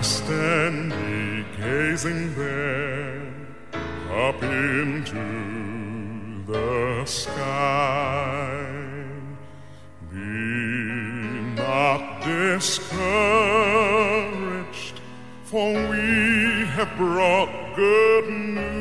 Why stand gazing there up into the sky? Be not discouraged, for we have brought good news.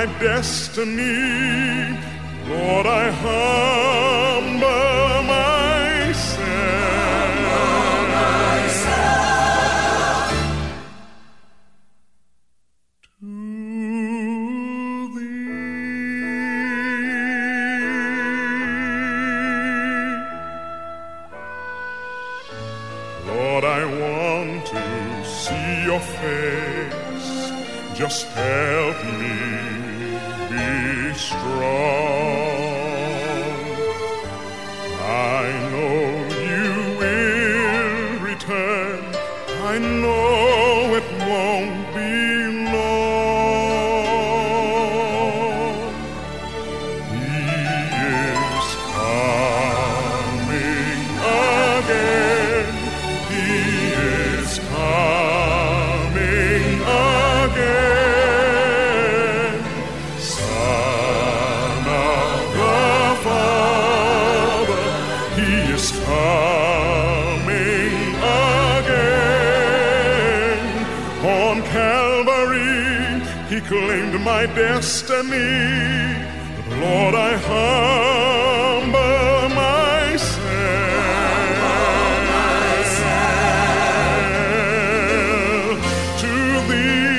My destiny. I know my destiny. Lord, I humble myself to thee.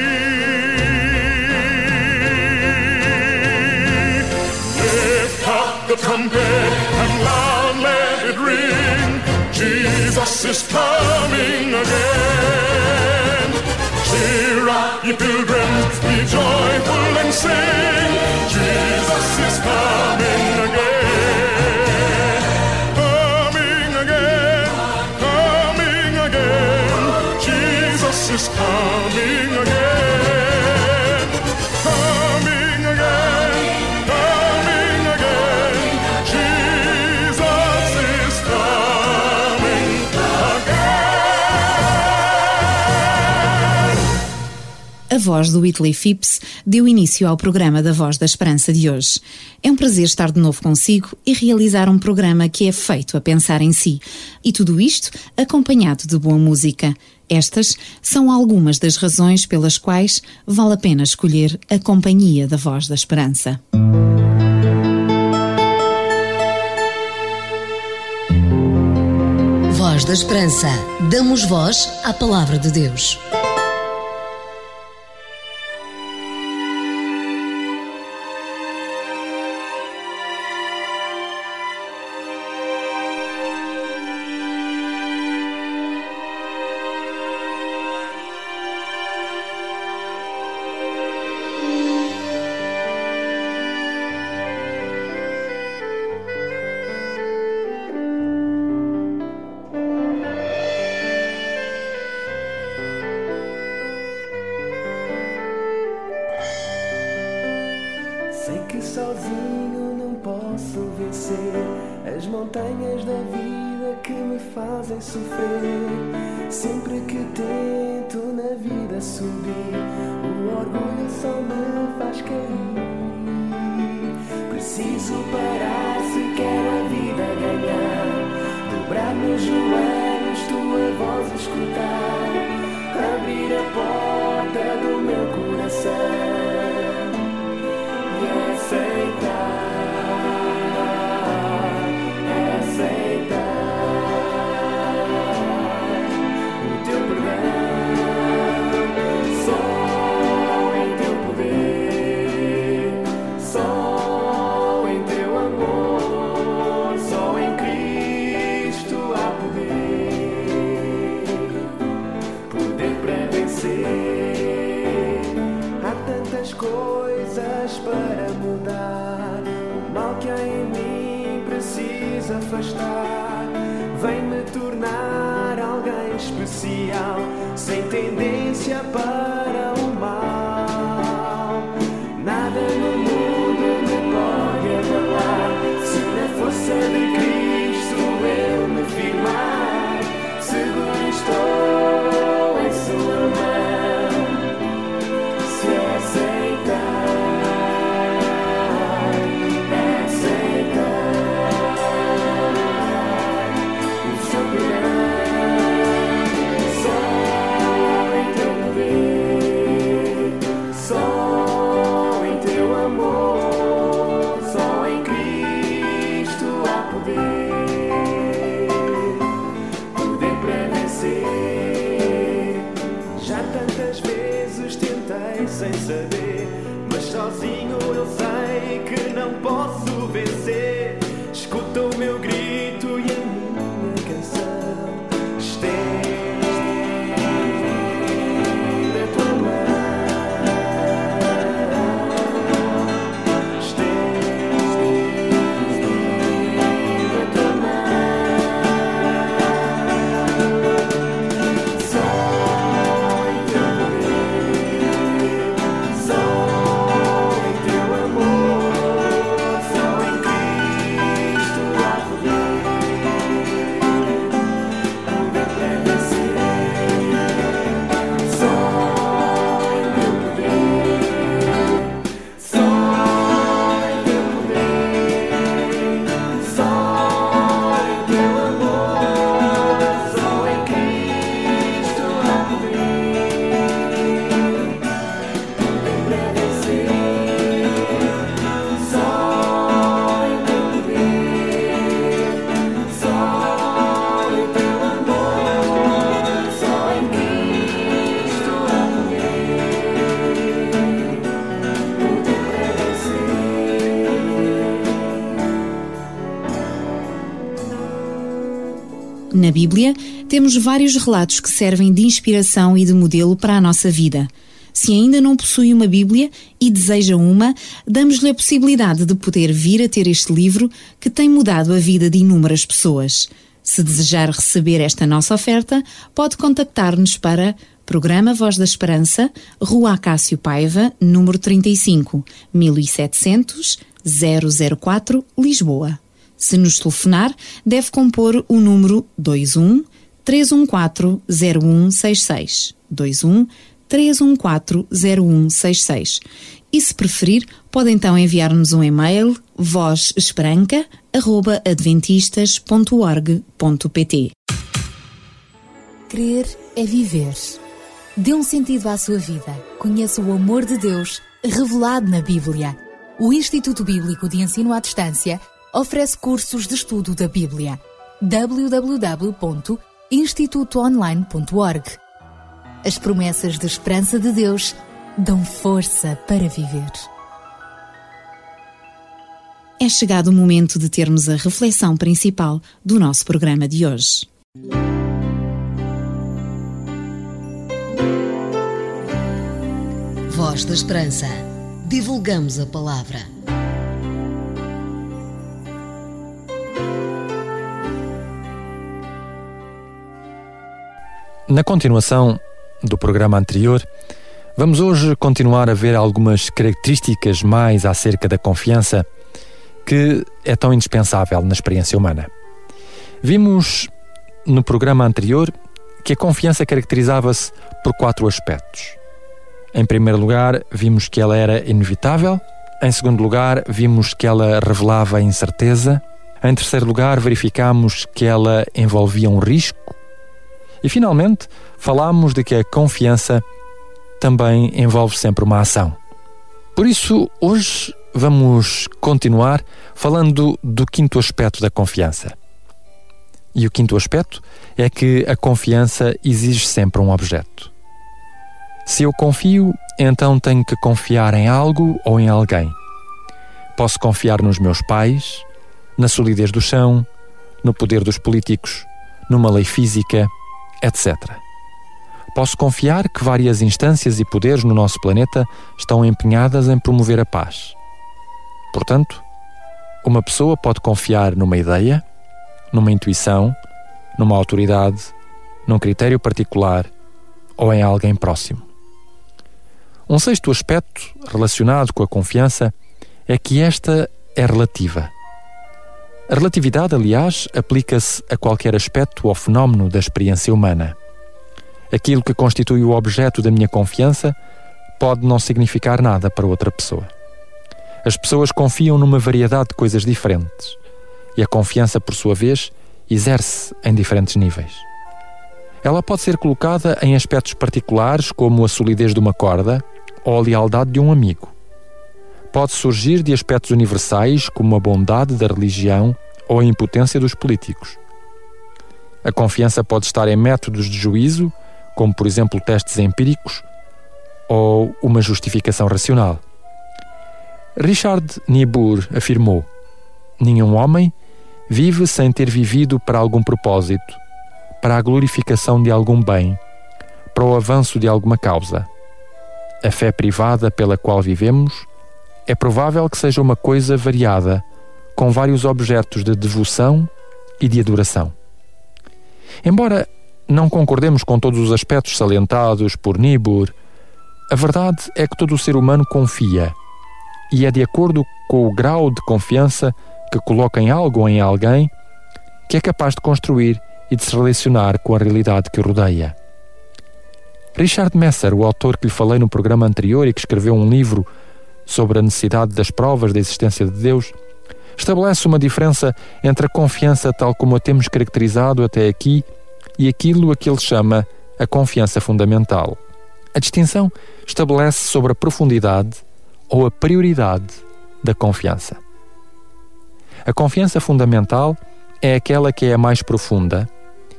Lift up the trumpet and loud let it ring. Jesus is coming again. Ye pilgrims, be joyful and sing. Voz do Whitley Phipps deu início ao programa da Voz da Esperança de hoje. É um prazer estar de novo consigo e realizar um programa que é feito a pensar em si. E tudo isto acompanhado de boa música. Estas são algumas das razões pelas quais vale a pena escolher a companhia da Voz da Esperança. Voz da Esperança. Damos voz à palavra de Deus. Fazem sofrer. Sempre que tento na vida subir, o orgulho só me faz cair. Preciso parar se quero a vida ganhar, dobrar meus joelhos, tua voz escutar, abrir a porta do meu coração. Afastar, vem me tornar alguém especial, sem tendência para sem saber. Mas sozinho eu sei que não posso vencer. Escuta o meu grito. Bíblia, temos vários relatos que servem de inspiração e de modelo para a nossa vida. Se ainda não possui uma Bíblia e deseja uma, damos-lhe a possibilidade de poder vir a ter este livro que tem mudado a vida de inúmeras pessoas. Se desejar receber esta nossa oferta, pode contactar-nos para Programa Voz da Esperança, Rua Acácio Paiva, número 35, 1700 004, Lisboa. Se nos telefonar, deve compor o número 21 314 0166. 21 314 0166. E se preferir, pode então enviar-nos um e-mail vozesperanca.adventistas.org.pt Crer é viver. Dê um sentido à sua vida. Conheça o amor de Deus revelado na Bíblia. O Instituto Bíblico de Ensino à Distância oferece cursos de estudo da Bíblia. www.institutoonline.org As promessas de esperança de Deus dão força para viver. É chegado o momento de termos a reflexão principal do nosso programa de hoje. Voz da Esperança. Divulgamos a palavra. Na continuação do programa anterior, Vamos hoje continuar a ver algumas características mais acerca da confiança que é tão indispensável na experiência humana. Vimos no programa anterior que a confiança caracterizava-se por quatro aspectos. Em primeiro lugar, vimos que ela era inevitável. Em segundo lugar, vimos que ela revelava incerteza. Em terceiro lugar, verificamos que ela envolvia um risco. E finalmente, falámos de que a confiança também envolve sempre uma ação. Por isso, hoje vamos continuar falando do quinto aspecto da confiança. E o quinto aspecto é que a confiança exige sempre um objeto. Se eu confio, então tenho que confiar em algo ou em alguém. Posso confiar nos meus pais, na solidez do chão, no poder dos políticos, numa lei física, etc. Posso confiar que várias instâncias e poderes no nosso planeta estão empenhadas em promover a paz. Portanto, uma pessoa pode confiar numa ideia, numa intuição, numa autoridade, num critério particular ou em alguém próximo. Um sexto aspecto relacionado com a confiança é que esta é relativa. A relatividade, aliás, aplica-se a qualquer aspecto ou fenómeno da experiência humana. Aquilo que constitui o objeto da minha confiança pode não significar nada para outra pessoa. As pessoas confiam numa variedade de coisas diferentes e a confiança, por sua vez, exerce em diferentes níveis. Ela pode ser colocada em aspectos particulares, como a solidez de uma corda ou a lealdade de um amigo. Pode surgir de aspectos universais, como a bondade da religião ou a impotência dos políticos. A confiança pode estar em métodos de juízo, como por exemplo testes empíricos ou uma justificação racional. Richard Niebuhr afirmou: Nenhum homem vive sem ter vivido para algum propósito, para a glorificação de algum bem, para o avanço de alguma causa. A fé privada pela qual vivemos é provável que seja uma coisa variada, com vários objetos de devoção e de adoração. Embora não concordemos com todos os aspectos salientados por Niebuhr, a verdade é que todo o ser humano confia, e é de acordo com o grau de confiança que coloca em algo ou em alguém que é capaz de construir e de se relacionar com a realidade que o rodeia. Richard Messer, o autor que lhe falei no programa anterior e que escreveu um livro sobre a necessidade das provas da existência de Deus, estabelece uma diferença entre a confiança tal como a temos caracterizado até aqui e aquilo a que ele chama a confiança fundamental. A distinção estabelece sobre a profundidade ou a prioridade da confiança. A confiança fundamental é aquela que é a mais profunda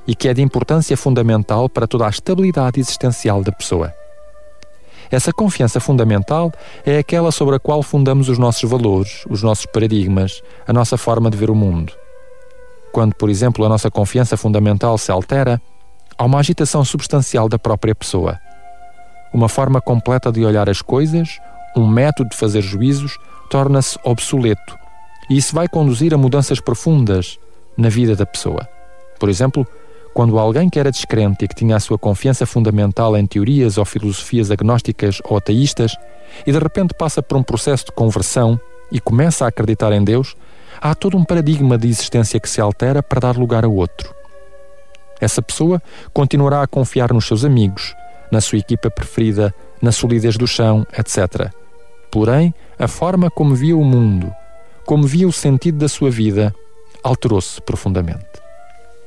e que é de importância fundamental para toda a estabilidade existencial da pessoa. Essa confiança fundamental é aquela sobre a qual fundamos os nossos valores, os nossos paradigmas, a nossa forma de ver o mundo. Quando, por exemplo, a nossa confiança fundamental se altera, há uma agitação substancial da própria pessoa. Uma forma completa de olhar as coisas, um método de fazer juízos, torna-se obsoleto. E isso vai conduzir a mudanças profundas na vida da pessoa. Por exemplo, quando alguém que era descrente e que tinha a sua confiança fundamental em teorias ou filosofias agnósticas ou ateístas e de repente passa por um processo de conversão e começa a acreditar em Deus, há todo um paradigma de existência que se altera para dar lugar a outro. Essa pessoa continuará a confiar nos seus amigos, na sua equipa preferida, na solidez do chão, etc. Porém, a forma como via o mundo, como via o sentido da sua vida, alterou-se profundamente.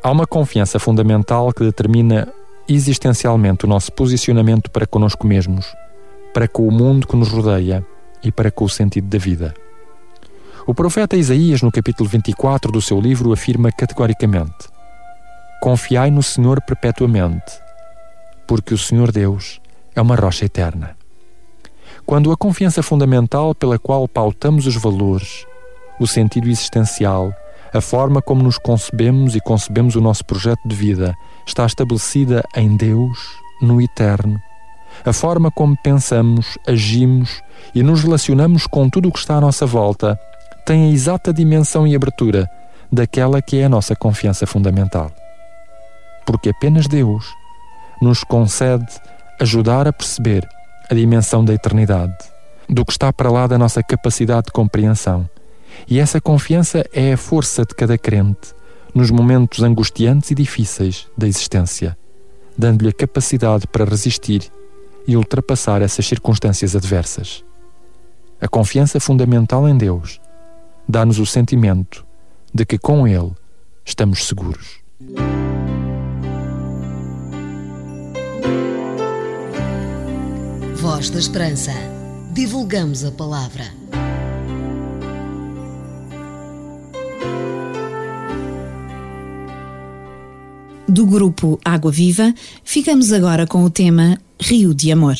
Há uma confiança fundamental que determina existencialmente o nosso posicionamento para conosco mesmos, para com o mundo que nos rodeia e para com o sentido da vida. O profeta Isaías, no capítulo 24 do seu livro, afirma categoricamente: Confiai no Senhor perpetuamente, porque o Senhor Deus é uma rocha eterna. Quando a confiança fundamental pela qual pautamos os valores, o sentido existencial, a forma como nos concebemos e concebemos o nosso projeto de vida está estabelecida em Deus, no eterno, a forma como pensamos, agimos e nos relacionamos com tudo o que está à nossa volta tem a exata dimensão e abertura daquela que é a nossa confiança fundamental. Porque apenas Deus nos concede ajudar a perceber a dimensão da eternidade, do que está para lá da nossa capacidade de compreensão. E essa confiança é a força de cada crente nos momentos angustiantes e difíceis da existência, dando-lhe a capacidade para resistir e ultrapassar essas circunstâncias adversas. A confiança fundamental em Deus dá-nos o sentimento de que com Ele estamos seguros. Voz da Esperança. Divulgamos a palavra. Do grupo Água Viva, ficamos agora com o tema Rio de Amor.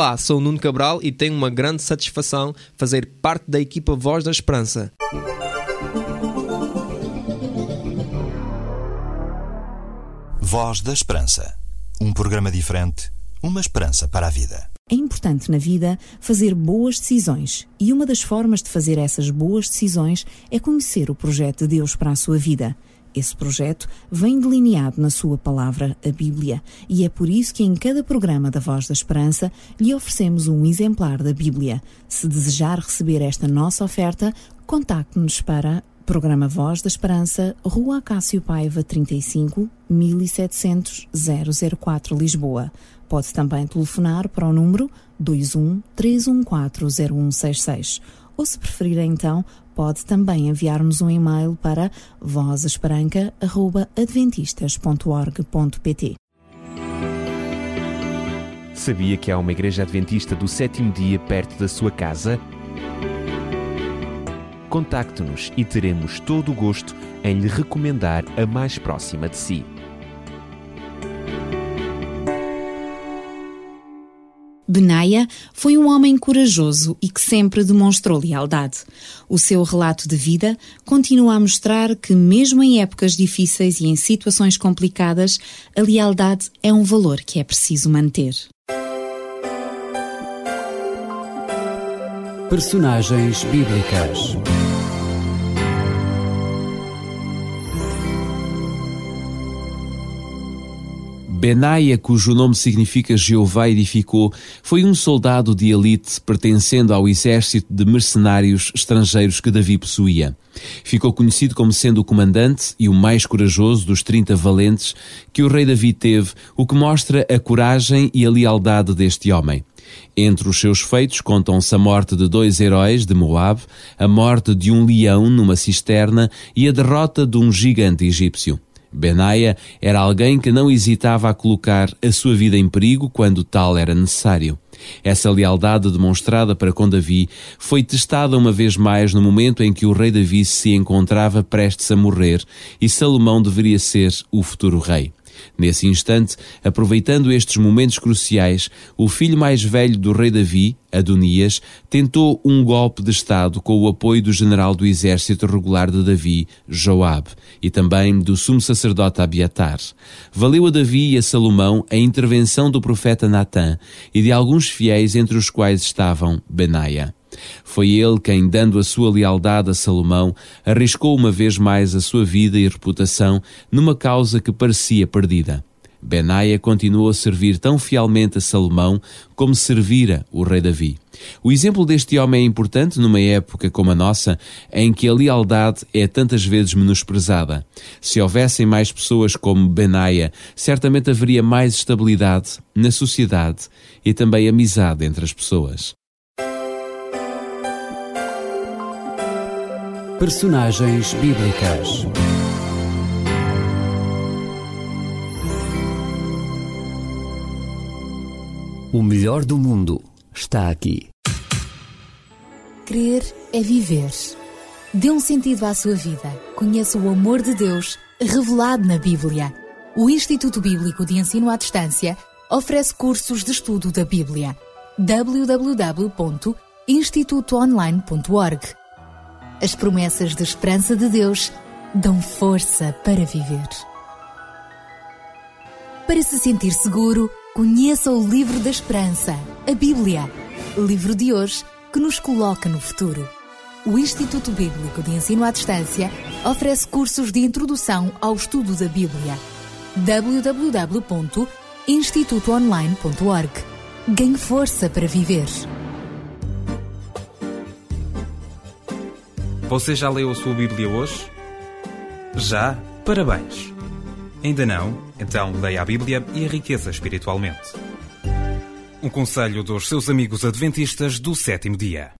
Olá, sou o Nuno Cabral e tenho uma grande satisfação fazer parte da equipa Voz da Esperança. Voz da Esperança. Um programa diferente, uma esperança para a vida. É importante na vida fazer boas decisões e uma das formas de fazer essas boas decisões é conhecer o projeto de Deus para a sua vida. Esse projeto vem delineado na sua palavra, a Bíblia, e é por isso que em cada programa da Voz da Esperança lhe oferecemos um exemplar da Bíblia. Se desejar receber esta nossa oferta, contacte-nos para Programa Voz da Esperança, Rua Acácio Paiva 35, 1700 004 Lisboa. Pode também telefonar para o número 21 314 0166 ou se preferir então, pode também enviar-nos um e-mail para vozesperanca.adventistas.org.pt Sabia que há uma igreja adventista do sétimo dia perto da sua casa? contacte-nos e teremos todo o gosto em lhe recomendar a mais próxima de si. Benaia foi um homem corajoso e que sempre demonstrou lealdade. O seu relato de vida continua a mostrar que, mesmo em épocas difíceis e em situações complicadas, a lealdade é um valor que é preciso manter. Personagens bíblicas. Benaia, cujo nome significa Jeová edificou, foi um soldado de elite pertencendo ao exército de mercenários estrangeiros que Davi possuía. Ficou conhecido como sendo o comandante e o mais corajoso dos 30 valentes que o rei Davi teve, o que mostra a coragem e a lealdade deste homem. Entre os seus feitos contam-se a morte de dois heróis de Moab, a morte de um leão numa cisterna e a derrota de um gigante egípcio. Benaia era alguém que não hesitava a colocar a sua vida em perigo quando tal era necessário. Essa lealdade demonstrada para com Davi foi testada uma vez mais no momento em que o rei Davi se encontrava prestes a morrer e Salomão deveria ser o futuro rei. Nesse instante, aproveitando estes momentos cruciais, o filho mais velho do rei Davi, Adonias, tentou um golpe de Estado com o apoio do general do exército regular de Davi, Joab, e também do sumo sacerdote Abiatar. Valeu a Davi e a Salomão a intervenção do profeta Natã e de alguns fiéis entre os quais estavam Benaia. Foi ele quem, dando a sua lealdade a Salomão, arriscou uma vez mais a sua vida e reputação numa causa que parecia perdida. Benaia continuou a servir tão fielmente a Salomão como servira o rei Davi. O exemplo deste homem é importante numa época como a nossa, em que a lealdade é tantas vezes menosprezada. Se houvessem mais pessoas como Benaia, certamente haveria mais estabilidade na sociedade e também amizade entre as pessoas. Personagens bíblicas. O melhor do mundo está aqui. Crer é viver. Dê um sentido à sua vida. Conheça o amor de Deus revelado na Bíblia. O Instituto Bíblico de Ensino à Distância oferece cursos de estudo da Bíblia. www.institutoonline.org As promessas de esperança de Deus dão força para viver. Para se sentir seguro, conheça o livro da esperança, a Bíblia. Livro de hoje que nos coloca no futuro. O Instituto Bíblico de Ensino à Distância oferece cursos de introdução ao estudo da Bíblia. www.institutoonline.org Ganhe força para viver. Você já leu a sua Bíblia hoje? Já? Parabéns! Ainda não? Então leia a Bíblia e enriqueça espiritualmente. Um conselho dos seus amigos adventistas do sétimo dia.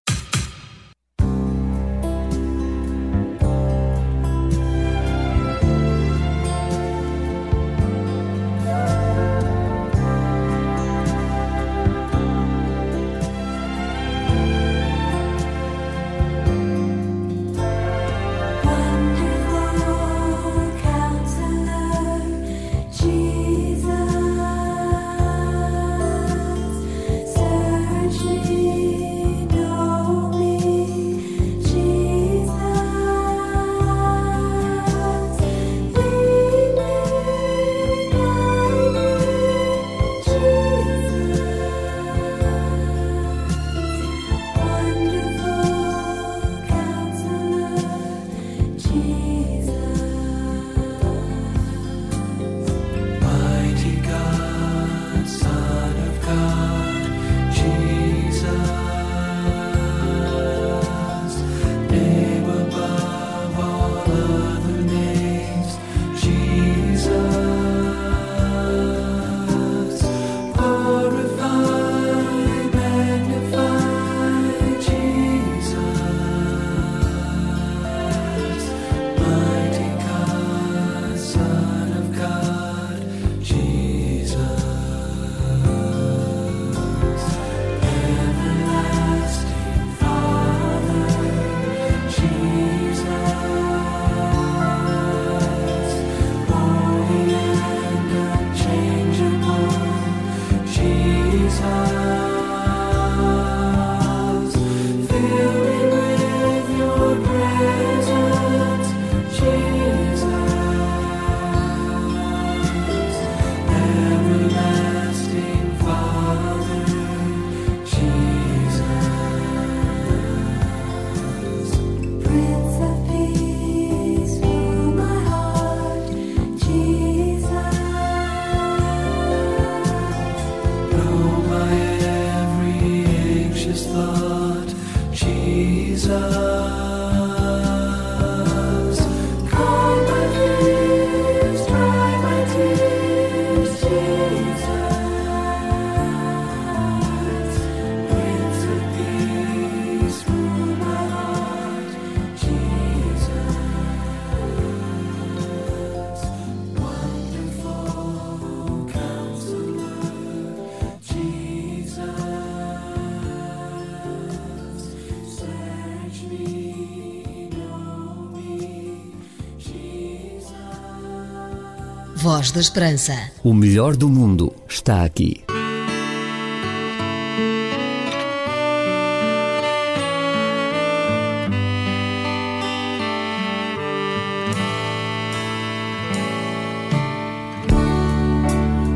Voz da Esperança. O melhor do mundo está aqui.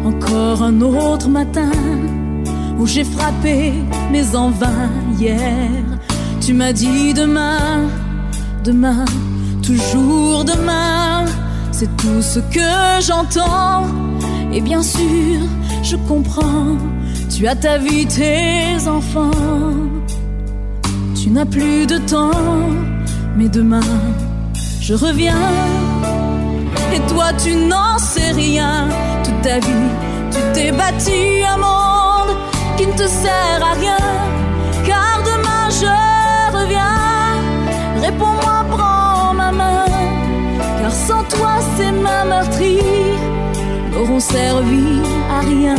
Encore un autre matin où j'ai frappé, mais en vain hier. Tu m'as dit demain, demain, toujours demain. C'est tout ce que j'entends. Et bien sûr, je comprends. Tu as ta vie, tes enfants. Tu n'as plus de temps, mais demain, je reviens. Et toi, tu n'en sais rien. Toute ta vie, tu t'es bâti un monde qui ne te sert à rien. Car demain, je reviens. Réponds-moi, prends sans toi, ces mains meurtries n'auront servi à rien.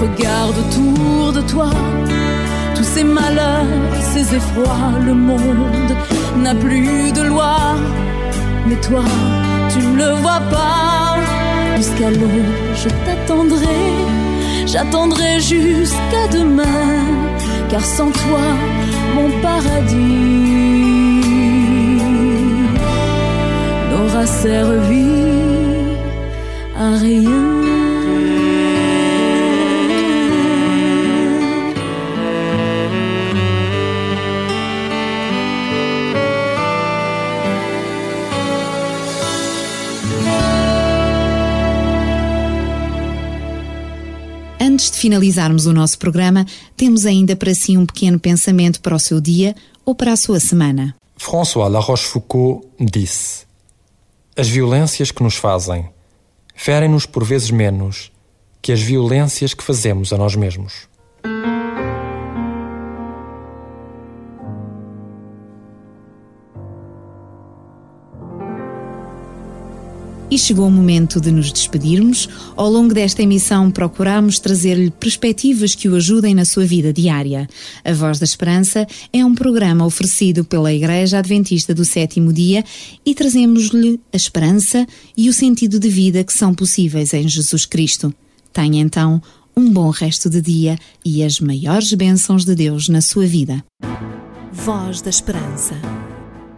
Regarde autour de toi. Tous ces malheurs, ces effrois, le monde n'a plus de loi. Mais toi, tu ne le vois pas. Jusqu'à l'eau, je t'attendrai. J'attendrai jusqu'à demain. Car sans toi, mon paradis n'aura servi à rien. Antes de finalizarmos o nosso programa, temos ainda para si um pequeno pensamento para o seu dia ou para a sua semana. François La Rochefoucauld disse: As violências que nos fazem ferem-nos por vezes menos que as violências que fazemos a nós mesmos. E chegou o momento de nos despedirmos. Ao longo desta emissão, procuramos trazer-lhe perspectivas que o ajudem na sua vida diária. A Voz da Esperança é um programa oferecido pela Igreja Adventista do Sétimo Dia e trazemos-lhe a esperança e o sentido de vida que são possíveis em Jesus Cristo. Tenha então um bom resto de dia e as maiores bênçãos de Deus na sua vida. Voz da Esperança.